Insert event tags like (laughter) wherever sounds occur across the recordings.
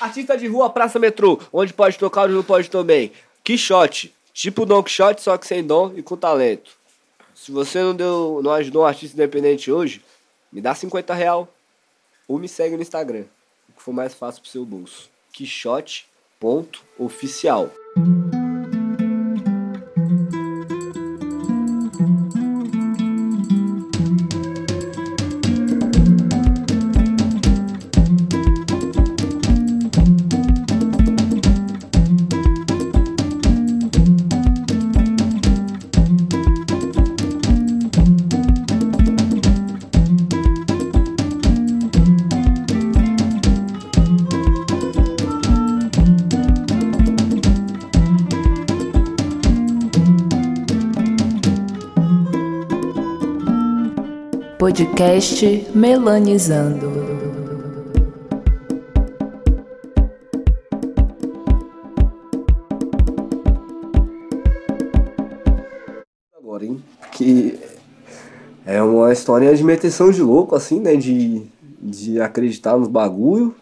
Artista de rua, praça, metrô. Onde pode tocar, onde não pode também. Quixote. Tipo Don Quixote, só que sem dom e com talento. Se você não, deu, não ajudou um artista independente hoje, me dá 50 real. Ou me segue no Instagram. O que for mais fácil pro seu bolso. Quixote.oficial. Podcast Melanizando. Agora, hein? Que é uma história de meteção de louco, assim, né? De, de acreditar nos bagulho.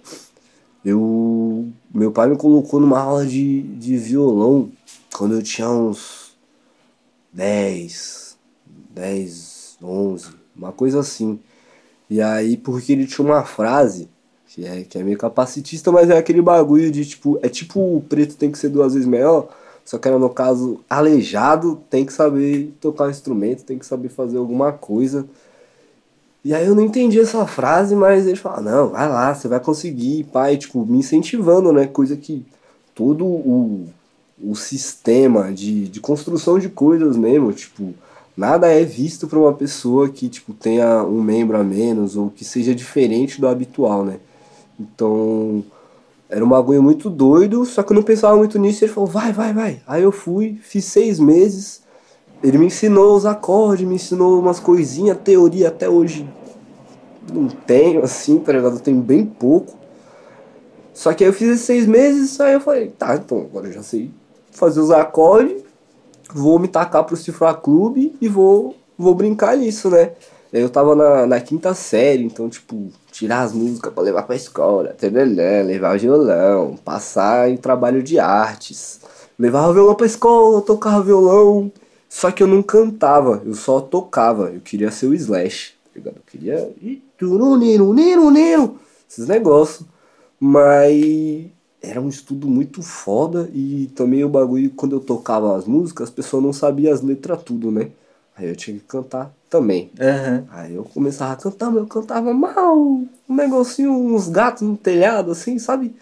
Eu. Meu pai me colocou numa aula de, de violão quando eu tinha uns 10, 10, 11 uma coisa assim. E aí, porque ele tinha uma frase, que é, que é meio capacitista, mas é aquele bagulho de tipo, é tipo o preto tem que ser duas vezes melhor, só que era no caso aleijado, tem que saber tocar um instrumento, tem que saber fazer alguma coisa. E aí eu não entendi essa frase, mas ele fala, não, vai lá, você vai conseguir, pai, tipo, me incentivando, né? Coisa que todo o, o sistema de, de construção de coisas mesmo, tipo, nada é visto para uma pessoa que tipo tenha um membro a menos ou que seja diferente do habitual, né? Então, era um bagulho muito doido, só que eu não pensava muito nisso. Ele falou, vai, vai, vai. Aí eu fui, fiz seis meses. Ele me ensinou os acordes, me ensinou umas coisinhas, teoria até hoje não tenho, assim, tá ligado? Eu tenho bem pouco. Só que aí eu fiz esses seis meses, aí eu falei, tá, então agora eu já sei fazer os acordes vou me tacar pro Cifra Clube e vou, vou brincar nisso, né? Eu tava na, na quinta série, então, tipo, tirar as músicas para levar pra escola, tereré, levar o violão, passar em trabalho de artes. Levava violão pra escola, tocava violão. Só que eu não cantava, eu só tocava. Eu queria ser o Slash, tá ligado? Eu queria. Esses negócios. Mas era um estudo muito foda e também o bagulho, quando eu tocava as músicas, as pessoas não sabiam as letras tudo, né? Aí eu tinha que cantar também. Uhum. Aí eu começava a cantar, mas eu cantava mal, um negocinho, uns gatos no telhado, assim, sabe?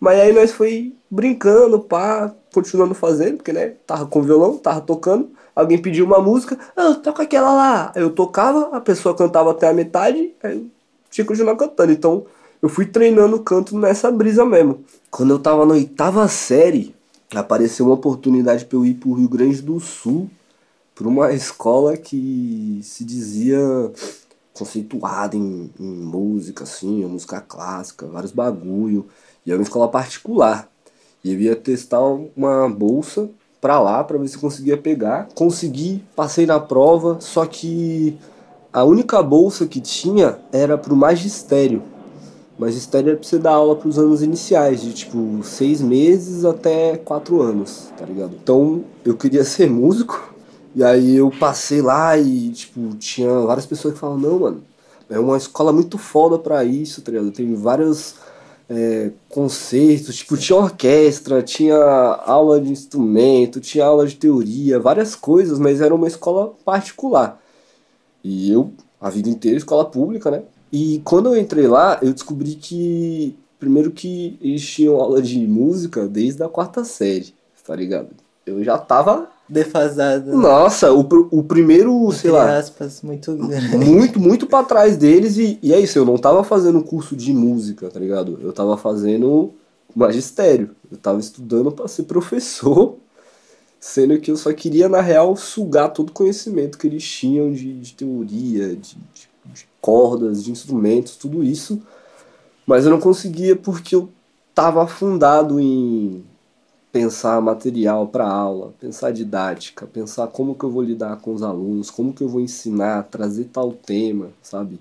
Mas aí nós foi brincando, pá, continuando fazendo, porque, né, tava com violão, tava tocando, alguém pediu uma música, ah, toca aquela lá. Aí eu tocava, a pessoa cantava até a metade, aí eu tinha que continuar cantando. Então, eu fui treinando canto nessa brisa mesmo. Quando eu tava na oitava série, apareceu uma oportunidade para eu ir pro Rio Grande do Sul, para uma escola que se dizia conceituada em, em música, assim, música clássica, vários bagulho. E era uma escola particular. E eu ia testar uma bolsa pra lá, pra ver se conseguia pegar. Consegui, passei na prova, só que a única bolsa que tinha era pro magistério. É pra você dar aula pros anos iniciais, de tipo seis meses até quatro anos, tá ligado? Então eu queria (laughs) ser músico, e aí eu passei lá e, tipo, tinha várias pessoas que falavam, não, mano, é uma escola muito foda pra isso, tá ligado? Tem vários é, concertos, tipo, tinha orquestra, tinha aula de instrumento, tinha aula de teoria, várias coisas, mas era uma escola particular. E eu, a vida inteira, escola pública, né? E quando eu entrei lá, eu descobri que. Primeiro que eles tinham aula de música desde a quarta série, tá ligado? Eu já tava. Defasado. Nossa, o, o primeiro, sei lá. aspas, muito grande. Muito, muito pra trás deles. E, e é isso, eu não tava fazendo curso de música, tá ligado? Eu tava fazendo magistério. Eu tava estudando para ser professor, (laughs) sendo que eu só queria, na real, sugar todo o conhecimento que eles tinham de, de teoria, de, de de cordas, de instrumentos, tudo isso. Mas eu não conseguia porque eu estava afundado em pensar material para aula, pensar didática, pensar como que eu vou lidar com os alunos, como que eu vou ensinar, trazer tal tema, sabe?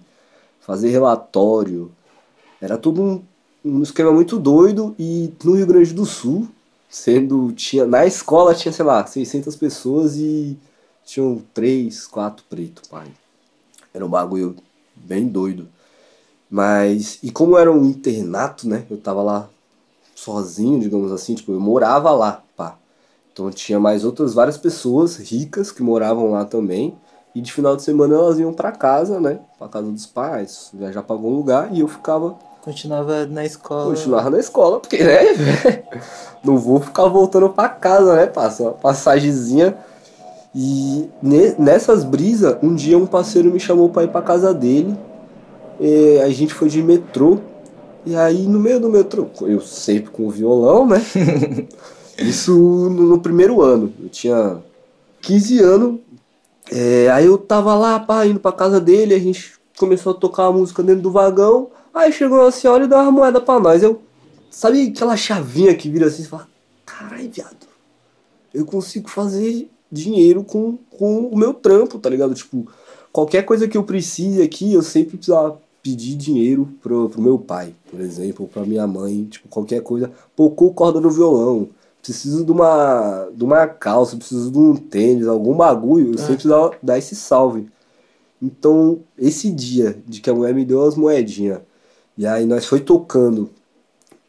Fazer relatório. Era tudo um um esquema muito doido e no Rio Grande do Sul, sendo tinha na escola tinha, sei lá, 600 pessoas e tinham três, quatro pretos, pai. Era um bagulho bem doido. Mas e como era um internato, né? Eu tava lá sozinho, digamos assim, tipo, eu morava lá, pá. Então tinha mais outras várias pessoas ricas que moravam lá também. E de final de semana elas iam para casa, né? Pra casa dos pais, viajar pra algum lugar e eu ficava. Continuava na escola. Continuava na escola, porque, né? (laughs) Não vou ficar voltando pra casa, né? Passa uma passagemzinha. E nessas brisas, um dia um parceiro me chamou pra ir pra casa dele. a gente foi de metrô. E aí no meio do metrô, eu sempre com o violão, né? (laughs) Isso no, no primeiro ano. Eu tinha 15 anos, é, aí eu tava lá, pá, indo pra casa dele, a gente começou a tocar a música dentro do vagão. Aí chegou uma senhora e deu uma moeda pra nós. Eu, sabe aquela chavinha que vira assim e fala: Caralho, viado, eu consigo fazer dinheiro com, com o meu trampo, tá ligado? Tipo, qualquer coisa que eu precise aqui, eu sempre precisava pedir dinheiro pro, pro meu pai, por exemplo, pra minha mãe, tipo, qualquer coisa. Pocou corda no violão preciso de uma, de uma calça, preciso de um tênis, algum bagulho, eu é. sempre dá, dar esse salve. Então, esse dia de que a mulher me deu as moedinhas, e aí nós foi tocando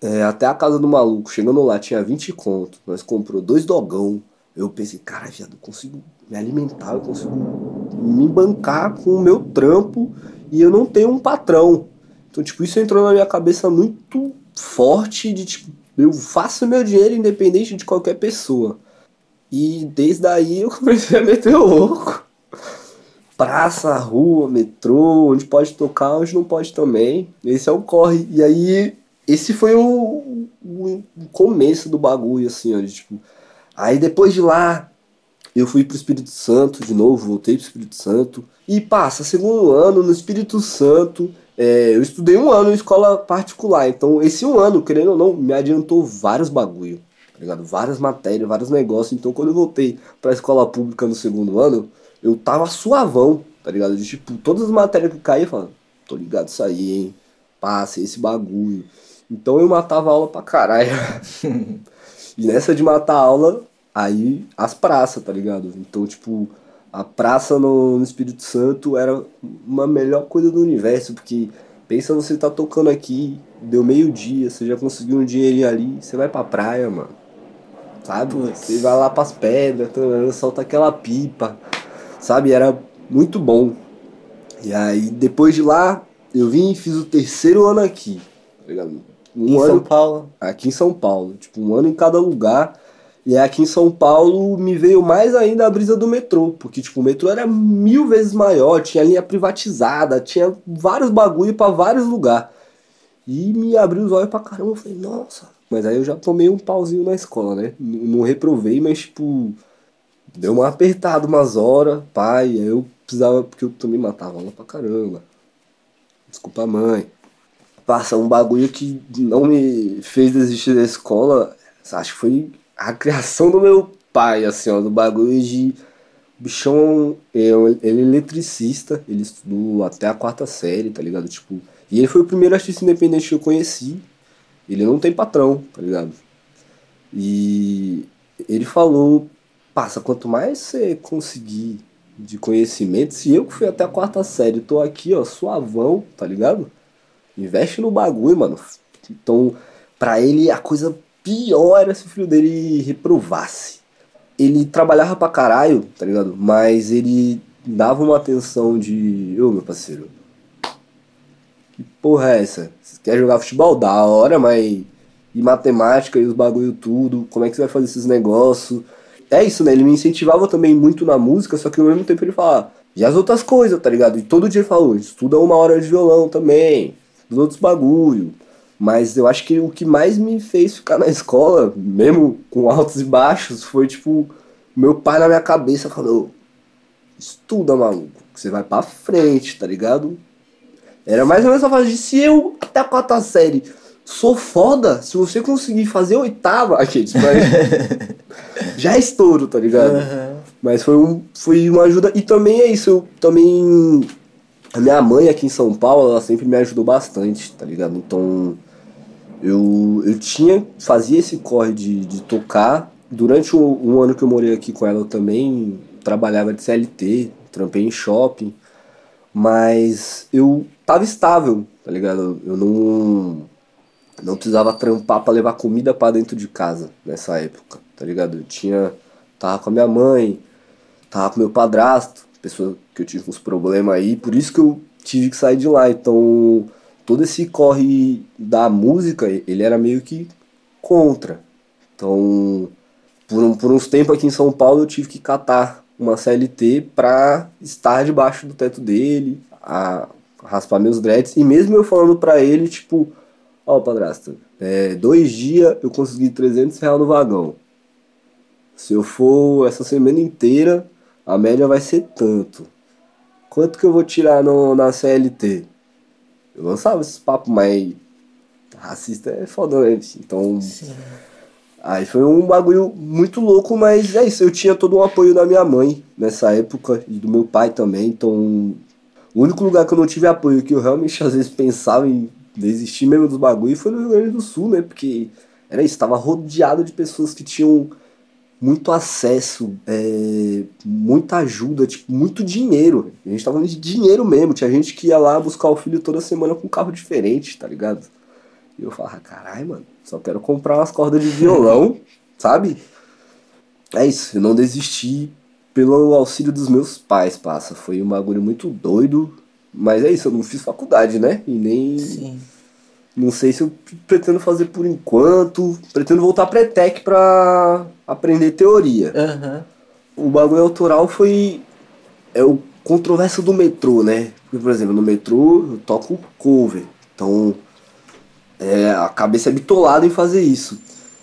é, até a casa do maluco, chegando lá, tinha 20 conto, nós comprou dois dogão, eu pensei, cara, viado, eu consigo me alimentar, eu consigo me bancar com o meu trampo e eu não tenho um patrão. Então, tipo, isso entrou na minha cabeça muito forte de, tipo, eu faço meu dinheiro independente de qualquer pessoa. E desde aí eu (laughs) comecei a meter o louco. Praça, rua, metrô, onde pode tocar, onde não pode também. Esse é o corre. E aí, esse foi o, o começo do bagulho, assim, ó. De, tipo, aí depois de lá, eu fui pro Espírito Santo de novo, voltei pro Espírito Santo. E passa, segundo ano, no Espírito Santo, é, eu estudei um ano em escola particular, então esse um ano, querendo ou não, me adiantou vários bagulho, tá ligado? Várias matérias, vários negócios. Então quando eu voltei pra escola pública no segundo ano, eu tava suavão, tá ligado? De tipo, todas as matérias que caíam, eu falava, tô ligado isso aí, hein? Passe esse bagulho. Então eu matava aula pra caralho. (laughs) e nessa de matar aula, aí as praças, tá ligado? Então, tipo, a praça no, no, Espírito Santo era uma melhor coisa do universo, porque pensa você tá tocando aqui, deu meio dia, você já conseguiu um dinheirinho ali, você vai pra praia, mano. Sabe? Você vai lá pras pedras, solta aquela pipa. Sabe? Era muito bom. E aí, depois de lá, eu vim e fiz o terceiro ano aqui. Tá ligado? Um em ano, São Paulo? Aqui em São Paulo. Tipo, um ano em cada lugar. E aqui em São Paulo me veio mais ainda a brisa do metrô, porque tipo, o metrô era mil vezes maior, tinha linha privatizada, tinha vários bagulho para vários lugares. E me abriu os olhos pra caramba, eu falei, nossa. Mas aí eu já tomei um pauzinho na escola, né? Não reprovei, mas tipo, deu uma apertada umas horas, pai, aí eu precisava, porque eu também matava aula pra caramba. Desculpa, mãe. Passa um bagulho que não me fez desistir da escola, acho que foi a criação do meu pai, assim, ó, do bagulho de. Bichão, ele é eletricista, ele estudou até a quarta série, tá ligado? Tipo, e ele foi o primeiro artista independente que eu conheci. Ele não tem patrão, tá ligado? E ele falou: passa, quanto mais você conseguir de conhecimento, se eu que fui até a quarta série, tô aqui, ó, suavão, tá ligado? Investe no bagulho, mano. Então, pra ele a coisa pior era se o filho dele reprovasse. Ele trabalhava pra caralho, tá ligado? Mas ele dava uma atenção de. Ô meu parceiro. Que porra é essa? Você quer jogar futebol? Da hora, mas. E matemática e os bagulho tudo, como é que você vai fazer esses negócios? É isso, né? Ele me incentivava também muito na música, só que ao mesmo tempo ele falava, e as outras coisas, tá ligado? E todo dia ele falou, estuda uma hora de violão também, dos outros bagulho. Mas eu acho que o que mais me fez ficar na escola, mesmo com altos e baixos, foi tipo, meu pai na minha cabeça falou: estuda, maluco, você vai pra frente, tá ligado? Era mais ou menos a fase de se eu até a quarta série sou foda, se você conseguir fazer oitava, (laughs) aqui, mas (laughs) já é estouro, tá ligado? Uhum. Mas foi, um, foi uma ajuda. E também é isso, eu também. A minha mãe aqui em São Paulo, ela sempre me ajudou bastante, tá ligado? Então Eu, eu tinha, fazia esse corre de, de tocar. Durante o, um ano que eu morei aqui com ela, eu também trabalhava de CLT, trampei em shopping. Mas eu tava estável, tá ligado? Eu não, não precisava trampar para levar comida para dentro de casa nessa época, tá ligado? Eu tinha. Tava com a minha mãe, tava com meu padrasto, pessoa que eu tive uns problemas aí, por isso que eu tive que sair de lá. Então, todo esse corre da música, ele era meio que contra. Então, por, um, por uns tempos aqui em São Paulo, eu tive que catar uma CLT pra estar debaixo do teto dele, a, raspar meus dreads. E mesmo eu falando pra ele, tipo, ó, oh, padrasto, é, dois dias eu consegui 300 reais no vagão. Se eu for essa semana inteira, a média vai ser tanto. Quanto que eu vou tirar no, na CLT? Eu lançava esses papos, mas racista é foda, né? Então. Sim. Aí foi um bagulho muito louco, mas é isso. Eu tinha todo o apoio da minha mãe nessa época e do meu pai também. Então, o único lugar que eu não tive apoio, que eu realmente (laughs) às vezes pensava em desistir mesmo dos bagulhos, foi no Rio Grande do Sul, né? Porque era isso, tava rodeado de pessoas que tinham muito acesso, é, muita ajuda, tipo, muito dinheiro. A gente tava falando de dinheiro mesmo. Tinha gente que ia lá buscar o filho toda semana com um carro diferente, tá ligado? E eu falava, caralho, mano, só quero comprar umas cordas de violão, (laughs) sabe? É isso, eu não desisti pelo auxílio dos meus pais, passa. Foi um bagulho muito doido, mas é isso, eu não fiz faculdade, né? E nem. Sim não sei se eu pretendo fazer por enquanto. Pretendo voltar pra ETEC pra aprender teoria. Uhum. O bagulho autoral foi. É o controverso do metrô, né? Porque, por exemplo, no metrô eu toco cover. Então. É, a cabeça é bitolada em fazer isso.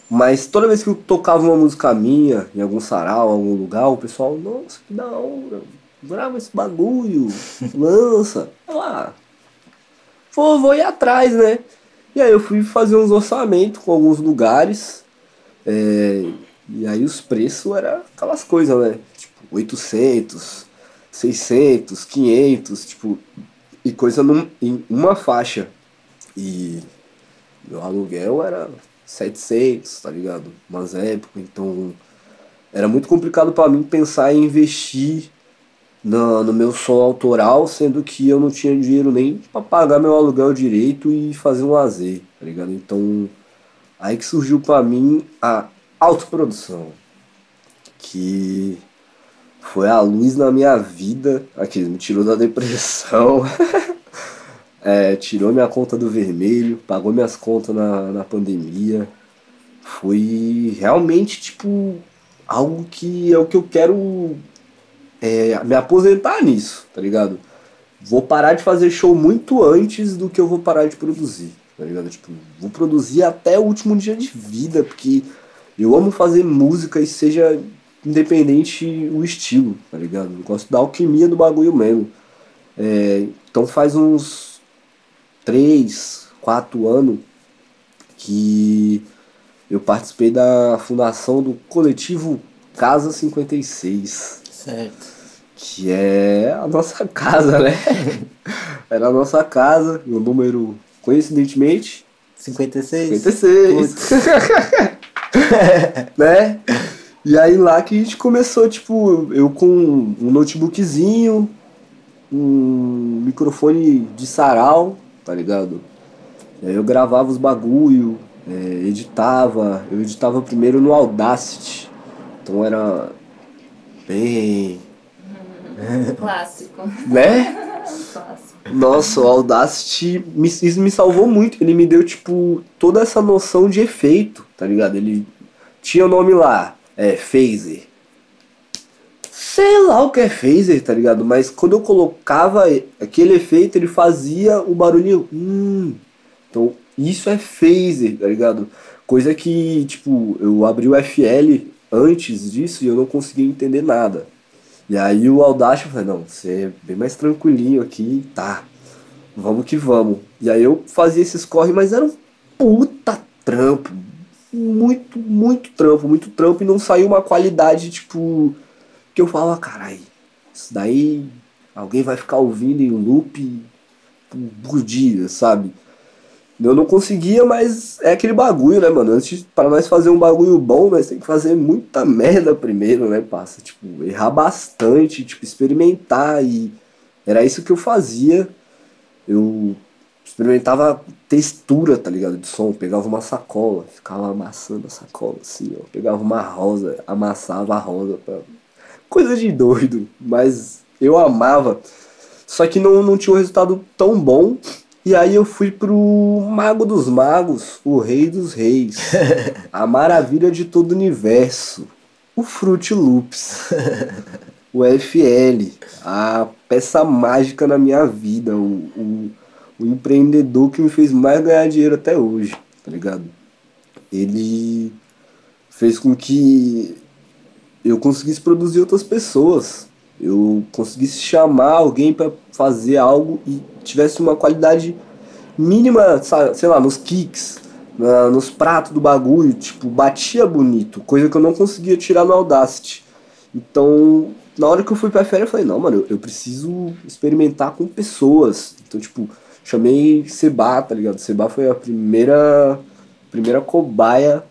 Mas toda vez que eu tocava uma música minha, em algum sarau, em algum lugar, o pessoal, nossa, que da hora, grava esse bagulho, (laughs) lança. lá. Vou, vou ir atrás, né? E aí eu fui fazer uns orçamentos com alguns lugares. É, e aí os preços eram aquelas coisas, né? Tipo, 800, 600, 500, tipo, e coisa num, em uma faixa. E meu aluguel era 700, tá ligado? Umas épocas, então era muito complicado para mim pensar em investir no, no meu som autoral, sendo que eu não tinha dinheiro nem para pagar meu aluguel direito e fazer um lazer, tá ligado? Então, aí que surgiu para mim a autoprodução, que foi a luz na minha vida, aqui, me tirou da depressão, (laughs) é, tirou minha conta do vermelho, pagou minhas contas na, na pandemia, foi realmente, tipo, algo que é o que eu quero é, me aposentar nisso, tá ligado? Vou parar de fazer show muito antes do que eu vou parar de produzir, tá ligado? Tipo, vou produzir até o último dia de vida, porque eu amo fazer música e seja independente o estilo, tá ligado? Eu gosto da alquimia do bagulho mesmo. É, então faz uns 3, 4 anos que eu participei da fundação do coletivo Casa 56. Certo que é a nossa casa, né? (laughs) Era a nossa casa, o número, coincidentemente... 56. 56. (laughs) né? E aí lá que a gente começou, tipo, eu com um notebookzinho, um microfone de sarau, tá ligado? aí eu gravava os bagulho, é, editava, eu editava primeiro no Audacity. Então era bem (laughs) Clássico. Né? Clássico. Nossa, o Audacity, me, isso me salvou muito. Ele me deu, tipo, toda essa noção de efeito, tá ligado? Ele tinha o nome lá, é, Phaser. Sei lá o que é Phaser, tá ligado? Mas quando eu colocava aquele efeito, ele fazia o barulhinho. Hum. Então, isso é Phaser, tá ligado? Coisa que, tipo, eu abri o FL antes disso e eu não conseguia entender nada. E aí o Audacity, eu falei, não, você é bem mais tranquilinho aqui, tá, vamos que vamos. E aí eu fazia esses corre, mas era um puta trampo, muito, muito trampo, muito trampo, e não saiu uma qualidade, tipo, que eu falava, carai, isso daí alguém vai ficar ouvindo em loop por dia, sabe? Eu não conseguia, mas é aquele bagulho, né, mano? Antes, para nós fazer um bagulho bom, nós tem que fazer muita merda primeiro, né, passa? Tipo, errar bastante, tipo, experimentar e era isso que eu fazia. Eu experimentava textura, tá ligado? De som. Pegava uma sacola, ficava amassando a sacola assim, ó. Pegava uma rosa, amassava a rosa. Pra... Coisa de doido, mas eu amava. Só que não, não tinha um resultado tão bom e aí eu fui pro Mago dos Magos, o Rei dos Reis, (laughs) a maravilha de todo o universo, o Fruit Loops, (laughs) o FL, a peça mágica na minha vida, o, o, o empreendedor que me fez mais ganhar dinheiro até hoje, tá ligado? Ele fez com que eu conseguisse produzir outras pessoas, eu conseguisse chamar alguém para fazer algo e tivesse uma qualidade mínima, sei lá, nos kicks, na, nos pratos do bagulho, tipo, batia bonito, coisa que eu não conseguia tirar no Audacity. Então, na hora que eu fui pra férias, eu falei, não, mano, eu, eu preciso experimentar com pessoas. Então, tipo, chamei Seba, tá ligado? Seba foi a primeira, primeira cobaia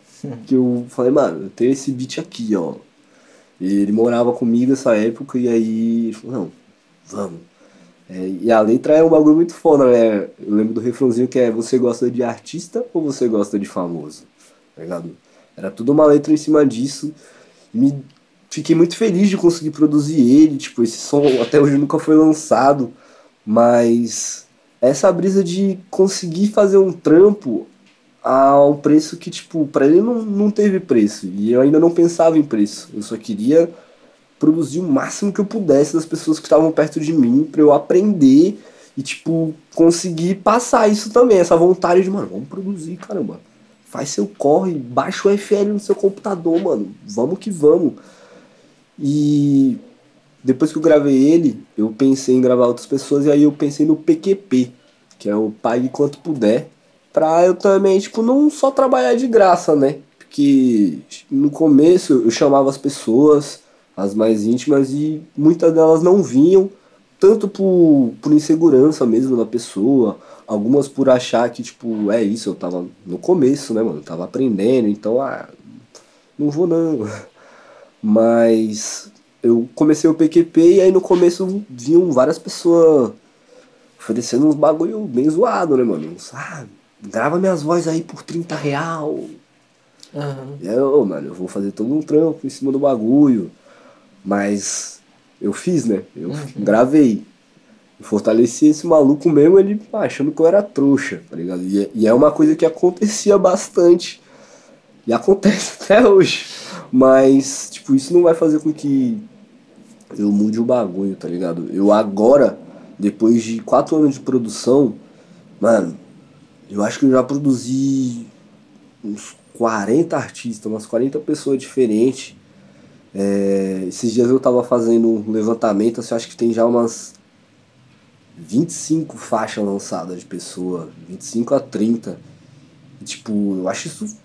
que eu falei, mano, eu tenho esse beat aqui, ó. E ele morava comigo nessa época e aí ele falou, não, vamos. É, e a letra é um bagulho muito foda, né? Eu lembro do refrãozinho que é você gosta de artista ou você gosta de famoso? Tá ligado? Era tudo uma letra em cima disso. Me fiquei muito feliz de conseguir produzir ele, tipo, esse som até hoje nunca foi lançado, mas essa brisa de conseguir fazer um trampo a um preço que, tipo, para ele não, não teve preço. E eu ainda não pensava em preço. Eu só queria produzir o máximo que eu pudesse das pessoas que estavam perto de mim para eu aprender e, tipo, conseguir passar isso também. Essa vontade de, mano, vamos produzir, caramba. Faz seu corre, baixa o FL no seu computador, mano. Vamos que vamos. E depois que eu gravei ele, eu pensei em gravar outras pessoas e aí eu pensei no PQP, que é o Pague Quanto Puder pra eu também, tipo, não só trabalhar de graça, né? Porque no começo eu chamava as pessoas, as mais íntimas, e muitas delas não vinham, tanto por, por insegurança mesmo da pessoa, algumas por achar que, tipo, é isso, eu tava no começo, né, mano? Eu tava aprendendo, então, ah, não vou não. (laughs) Mas eu comecei o PQP e aí no começo vinham várias pessoas oferecendo uns bagulho bem zoado, né, mano? Ah, grava minhas vozes aí por 30 real. Uhum. E oh, mano, eu vou fazer todo um trampo em cima do bagulho. Mas eu fiz, né? Eu uhum. gravei. Eu fortaleci esse maluco mesmo, ele achando que eu era trouxa, tá ligado? E, é, e é uma coisa que acontecia bastante. E acontece (laughs) até hoje. Mas, tipo, isso não vai fazer com que eu mude o bagulho, tá ligado? Eu agora, depois de quatro anos de produção, mano, eu acho que eu já produzi uns 40 artistas, umas 40 pessoas diferentes. É, esses dias eu tava fazendo um levantamento, assim, eu acho que tem já umas 25 faixas lançadas de pessoa, 25 a 30. E, tipo, eu acho isso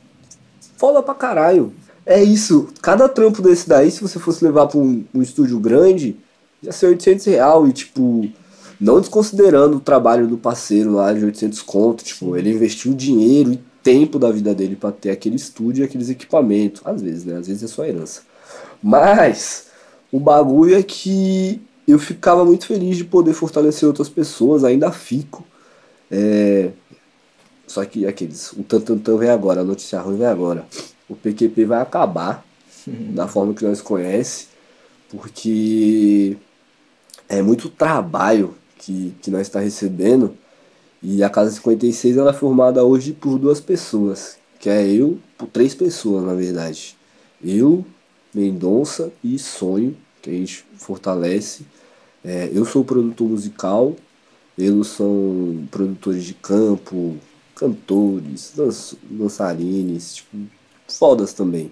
foda pra caralho. É isso, cada trampo desse daí, se você fosse levar pra um, um estúdio grande, ia ser 800 real e, tipo, não desconsiderando o trabalho do parceiro lá de 800 conto, tipo, ele investiu dinheiro e tempo da vida dele para ter aquele estúdio e aqueles equipamentos. Às vezes, né? Às vezes é só herança. Mas o bagulho é que eu ficava muito feliz de poder fortalecer outras pessoas, ainda fico. É... Só que aqueles, o tantantã vem agora, a notícia ruim vem agora. O PQP vai acabar da forma que nós conhece, porque é muito trabalho que, que nós está recebendo. E a Casa 56 ela é formada hoje por duas pessoas, que é eu, por três pessoas na verdade. Eu, Mendonça e Sonho, que a gente fortalece. É, eu sou produtor musical, eles são produtores de campo, cantores, dançarines, tipo, fodas também.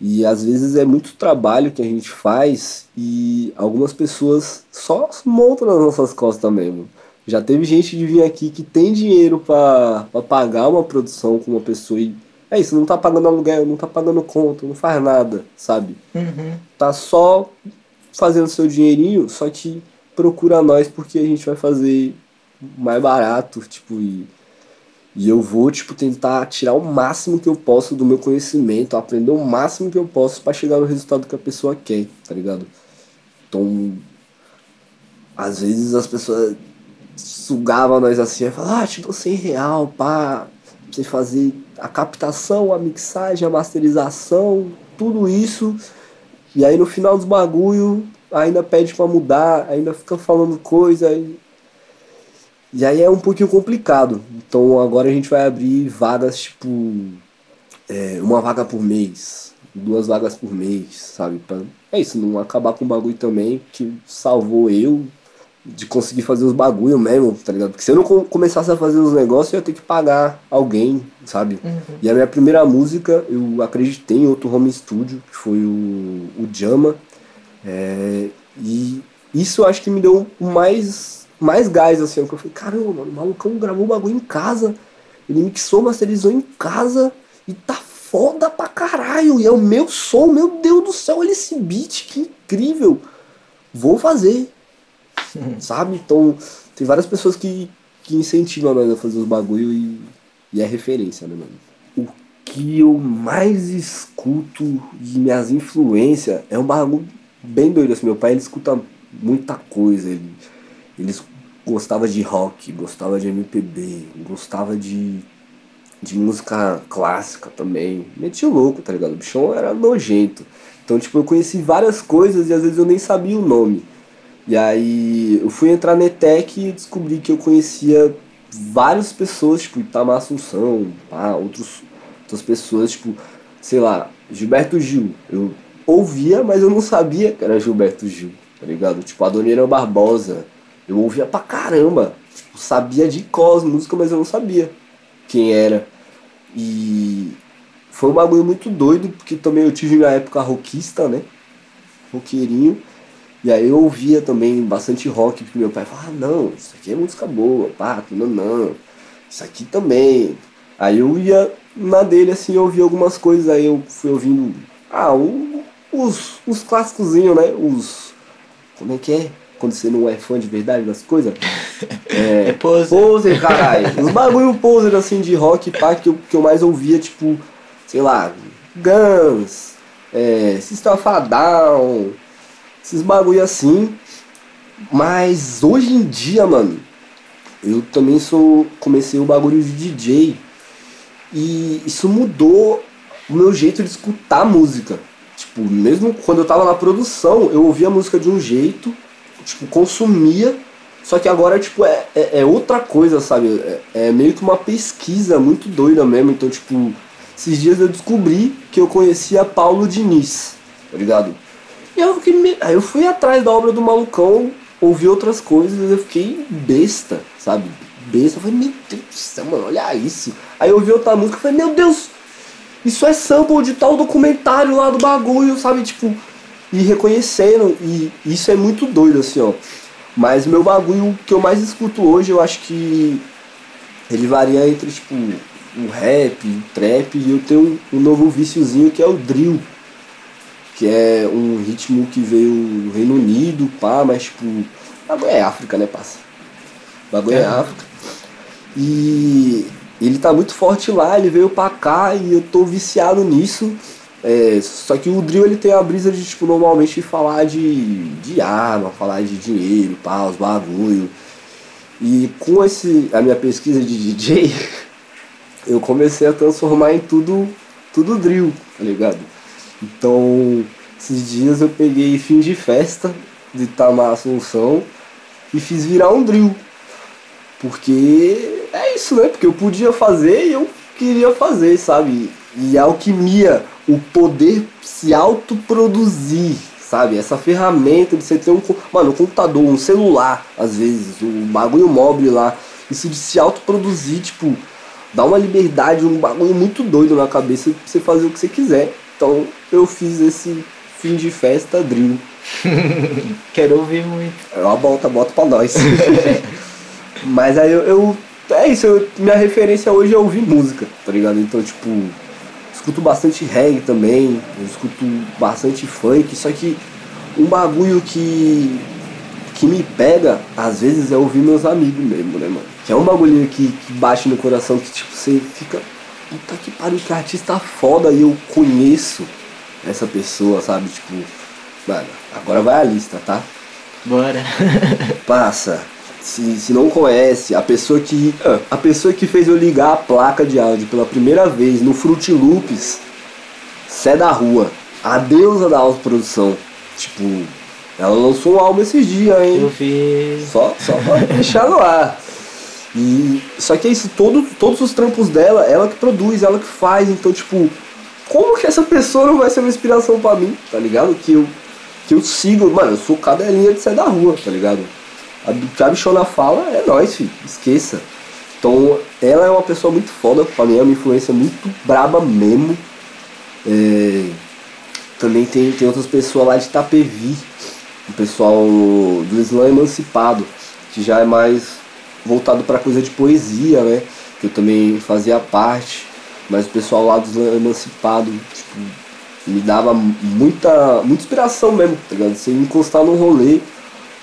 E às vezes é muito trabalho que a gente faz e algumas pessoas só montam nas nossas costas mesmo. Já teve gente de vir aqui que tem dinheiro para pagar uma produção com uma pessoa e é isso, não tá pagando aluguel, não tá pagando conta, não faz nada, sabe? Uhum. Tá só fazendo seu dinheirinho, só que procura nós porque a gente vai fazer mais barato, tipo, e, E eu vou, tipo, tentar tirar o máximo que eu posso do meu conhecimento, aprender o máximo que eu posso para chegar no resultado que a pessoa quer, tá ligado? Então, às vezes as pessoas sugavam nós assim, e falavam, ah, tipo, 100 real, pá, você fazer a captação, a mixagem, a masterização, tudo isso. E aí no final dos bagulho, ainda pede para mudar, ainda fica falando coisa. E aí é um pouquinho complicado. Então agora a gente vai abrir vagas tipo. É, uma vaga por mês, duas vagas por mês, sabe? Pra, é isso, não acabar com o bagulho também, que salvou eu de conseguir fazer os bagulho mesmo, tá ligado? Porque se eu não começasse a fazer os negócios, eu ia ter que pagar alguém, sabe? Uhum. E a minha primeira música, eu acreditei em outro home studio, que foi o, o Jama. É, e isso eu acho que me deu mais mais gás, assim, que eu falei, caramba, mano, o malucão gravou o bagulho em casa, ele mixou, masterizou em casa e tá foda pra caralho. E é o meu som, meu Deus do céu, olha esse beat, que incrível. Vou fazer. (laughs) Sabe? Então, tem várias pessoas que, que incentivam nós a fazer os bagulho e, e é referência, né, mano? O que eu mais escuto de minhas influências é um bagulho bem doido. Assim, meu pai ele escuta muita coisa. Ele, eles gostava de rock, gostava de MPB, gostava de, de música clássica também. Metia louco, tá ligado? O bichão era nojento. Então, tipo, eu conheci várias coisas e às vezes eu nem sabia o nome. E aí eu fui entrar na ETEC e descobri que eu conhecia várias pessoas, tipo, Itamar Assunção, pá, outros, outras pessoas, tipo, sei lá, Gilberto Gil. Eu ouvia, mas eu não sabia que era Gilberto Gil, tá ligado? Tipo, Adoniran Barbosa, eu ouvia pra caramba. Sabia de cos música, mas eu não sabia quem era. E foi um bagulho muito doido, porque também eu tive minha época rockista, né? Roqueirinho. E aí eu ouvia também bastante rock, porque meu pai falava, ah, não, isso aqui é música boa, pá, não, não. Isso aqui também. Aí eu ia na dele assim, eu ouvia algumas coisas, aí eu fui ouvindo. Ah, os, os clássicozinhos, né? Os. Como é que é? Quando você não é fã de verdade das coisas. (laughs) É, é poser. Poser, caralho. Uns bagulho poser assim de rock pá que eu, que eu mais ouvia, tipo, sei lá, Guns, é, System of a Down, esses bagulho assim. Mas hoje em dia, mano, eu também sou. Comecei o bagulho de DJ. E isso mudou o meu jeito de escutar música. Tipo, mesmo quando eu tava na produção, eu ouvia a música de um jeito tipo, consumia, só que agora, tipo, é, é, é outra coisa, sabe? É, é, meio que uma pesquisa muito doida mesmo. Então, tipo, esses dias eu descobri que eu conhecia Paulo Diniz, tá ligado? E eu me... Aí eu fui atrás da obra do malucão, ouvi outras coisas, eu fiquei besta, sabe? Besta. Eu falei, meu Deus do céu, mano, olha isso. Aí eu ouvi outra música e falei, meu Deus, isso é sample de tal documentário lá do bagulho, sabe? Tipo, e reconhecendo, e isso é muito doido, assim, ó. Mas meu bagulho que eu mais escuto hoje, eu acho que ele varia entre, tipo, o rap, o trap, e eu tenho um, um novo viciozinho que é o drill. Que é um ritmo que veio do Reino Unido, pá, mas tipo. Bagulho é África, né, passa? Bagulho é, é África. E ele tá muito forte lá, ele veio pra cá e eu tô viciado nisso. É, só que o drill ele tem a brisa de, tipo, normalmente falar de, de arma, falar de dinheiro, pá, os bagulho. E com esse, a minha pesquisa de DJ, (laughs) eu comecei a transformar em tudo, tudo drill, tá ligado? Então, esses dias eu peguei fim de festa de Tamar Assunção e fiz virar um drill. Porque é isso, né? Porque eu podia fazer e eu queria fazer, sabe? E a alquimia o poder se autoproduzir, sabe? Essa ferramenta de você ter um, mano, um computador, um celular, às vezes, um bagulho móvel lá, isso de se autoproduzir, tipo, dá uma liberdade, um bagulho muito doido na cabeça pra você fazer o que você quiser. Então eu fiz esse fim de festa drill. (laughs) Quero ouvir muito. É uma volta, bota pra nós. (laughs) Mas aí eu, eu é isso, eu, minha referência hoje é ouvir música, tá ligado? Então, tipo, escuto bastante reggae também, eu escuto bastante funk, só que um bagulho que, que me pega, às vezes, é ouvir meus amigos mesmo, né, mano? Que é um bagulho que, que bate no coração, que tipo, você fica. Puta que pariu, que artista foda e eu conheço essa pessoa, sabe? Tipo, mano, agora vai a lista, tá? Bora. (laughs) Passa. Se, se não conhece, a pessoa que. ah, A pessoa que fez eu ligar a placa de áudio pela primeira vez no Fruit Loops, Sé da Rua. A deusa da autoprodução. Tipo, ela lançou um álbum esses dias, hein? Eu vi. Só, só pra (laughs) deixar no ar. E, só que é isso, todo, todos os trampos dela, ela que produz, ela que faz, então tipo, como que essa pessoa não vai ser uma inspiração pra mim, tá ligado? Que eu, que eu sigo, mano, eu sou cadelinha de sair da rua, tá ligado? A, a bichona fala é nóis, filho, esqueça. Então, ela é uma pessoa muito foda, pra mim é uma influência muito braba mesmo. É, também tem, tem outras pessoas lá de Itapevi, o pessoal do Islã Emancipado, que já é mais voltado para coisa de poesia, né? Que eu também fazia parte, mas o pessoal lá do Islã Emancipado, tipo, me dava muita, muita inspiração mesmo, tá ligado? Você encostar num rolê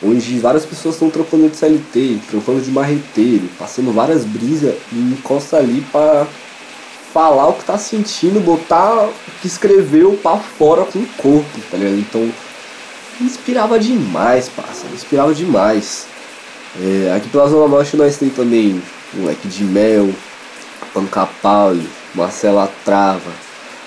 onde várias pessoas estão trampando de CLT, trampando de marreteiro, passando várias brisas e encosta ali pra falar o que tá sentindo, botar o que escreveu pra fora com o corpo, tá ligado? Então, inspirava demais, me inspirava demais. É, aqui pela Zona Norte nós tem também Moleque de Mel, Panca Pauli, Marcela Trava,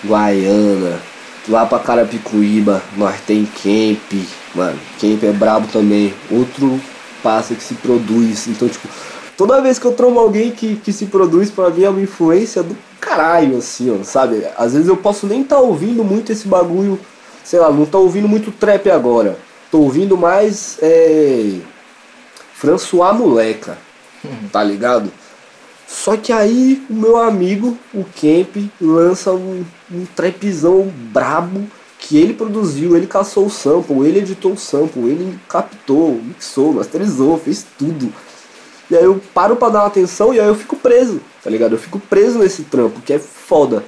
Guaiana, lá pra Carapicuíba nós tem Camp, mano, Camp é brabo também, outro passa que se produz, então tipo, toda vez que eu tromo alguém que, que se produz, pra mim é uma influência do caralho, assim, ó, sabe? Às vezes eu posso nem tá ouvindo muito esse bagulho, sei lá, não tô ouvindo muito trap agora, tô ouvindo mais, é... François Moleca, (laughs) tá ligado? Só que aí o meu amigo, o Kemp, lança um, um trapzão brabo que ele produziu, ele caçou o sample, ele editou o sample, ele captou, mixou, masterizou, fez tudo. E aí eu paro pra dar atenção e aí eu fico preso, tá ligado? Eu fico preso nesse trampo, que é foda.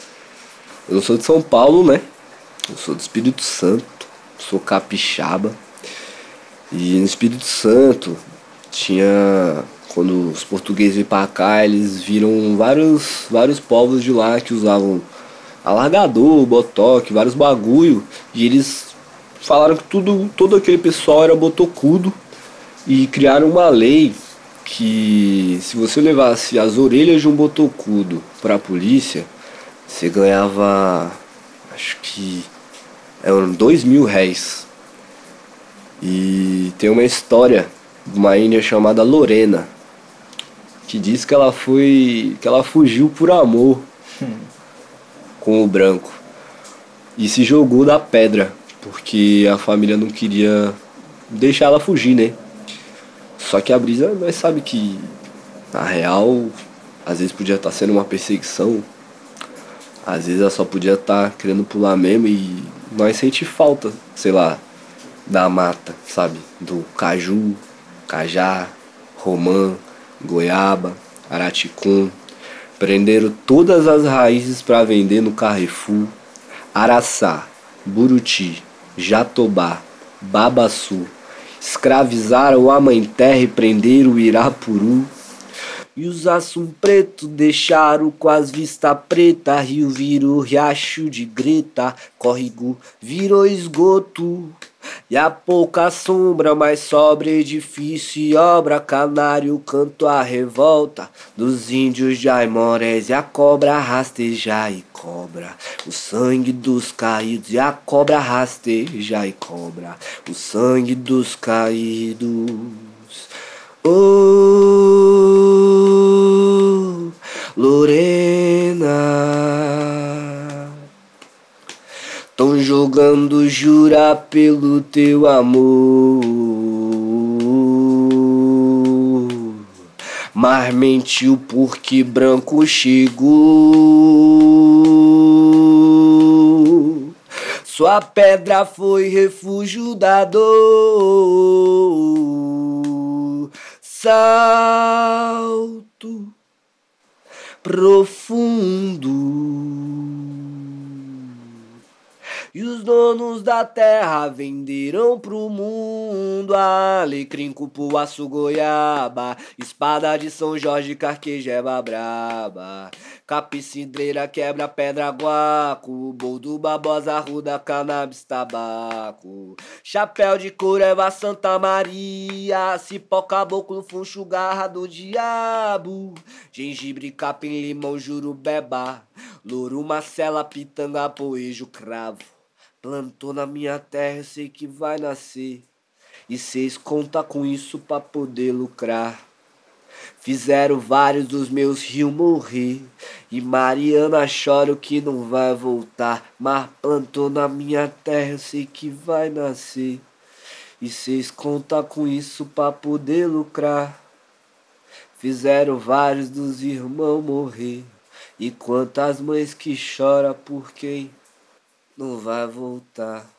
Eu sou de São Paulo, né? Eu sou do Espírito Santo, sou capixaba. E no Espírito Santo tinha quando os portugueses vieram pra cá, eles viram vários, vários povos de lá que usavam alargador, botoque, vários bagulho, e eles falaram que tudo, todo aquele pessoal era botocudo e criaram uma lei que se você levasse as orelhas de um botocudo pra polícia, você ganhava acho que eram dois mil réis. E tem uma história de uma índia chamada Lorena, que diz que ela foi. que ela fugiu por amor com o branco. E se jogou da pedra, porque a família não queria deixar ela fugir, né? Só que a brisa, nós sabe que na real, às vezes podia estar sendo uma perseguição, às vezes ela só podia estar querendo pular mesmo e nós sente falta, sei lá, da mata, sabe? Do caju, cajá, romã, goiaba, araticum. Prenderam todas as raízes para vender no Carrefour. Araçá, Buruti, Jatobá, Babaçu. Escravizaram a mãe terra e prenderam o Irapuru. E os assum preto deixaram com as vista preta. Rio virou riacho de greta. Córrego virou esgoto. E a pouca sombra, mais sobre edifício e obra, canário canto a revolta dos índios de Aimorés e a cobra rasteja e cobra o sangue dos caídos e a cobra rasteja e cobra o sangue dos caídos. Oh, Lorena. Tão jogando jura pelo teu amor. Mas mentiu porque branco chegou. Sua pedra foi refúgio da dor. Salto profundo E os donos da terra venderam pro mundo alecrim, cupuaçu, goiaba, espada de São Jorge, carquejeba braba. Capicindreira, quebra, pedra, guaco, boldo, babosa, ruda, cannabis, tabaco. Chapéu de couro, Eva Santa Maria, cipó, caboclo, funcho, garra do diabo. Gengibre, capim, limão, jurubeba, louro, macela, pitanga, poejo, cravo. Plantou na minha terra, eu sei que vai nascer. E cês conta com isso pra poder lucrar. Fizeram vários dos meus rios morrer. E Mariana chora que não vai voltar. Mas plantou na minha terra, eu sei que vai nascer. E cês conta com isso pra poder lucrar. Fizeram vários dos irmãos morrer. E quantas mães que chora por quem não vai voltar.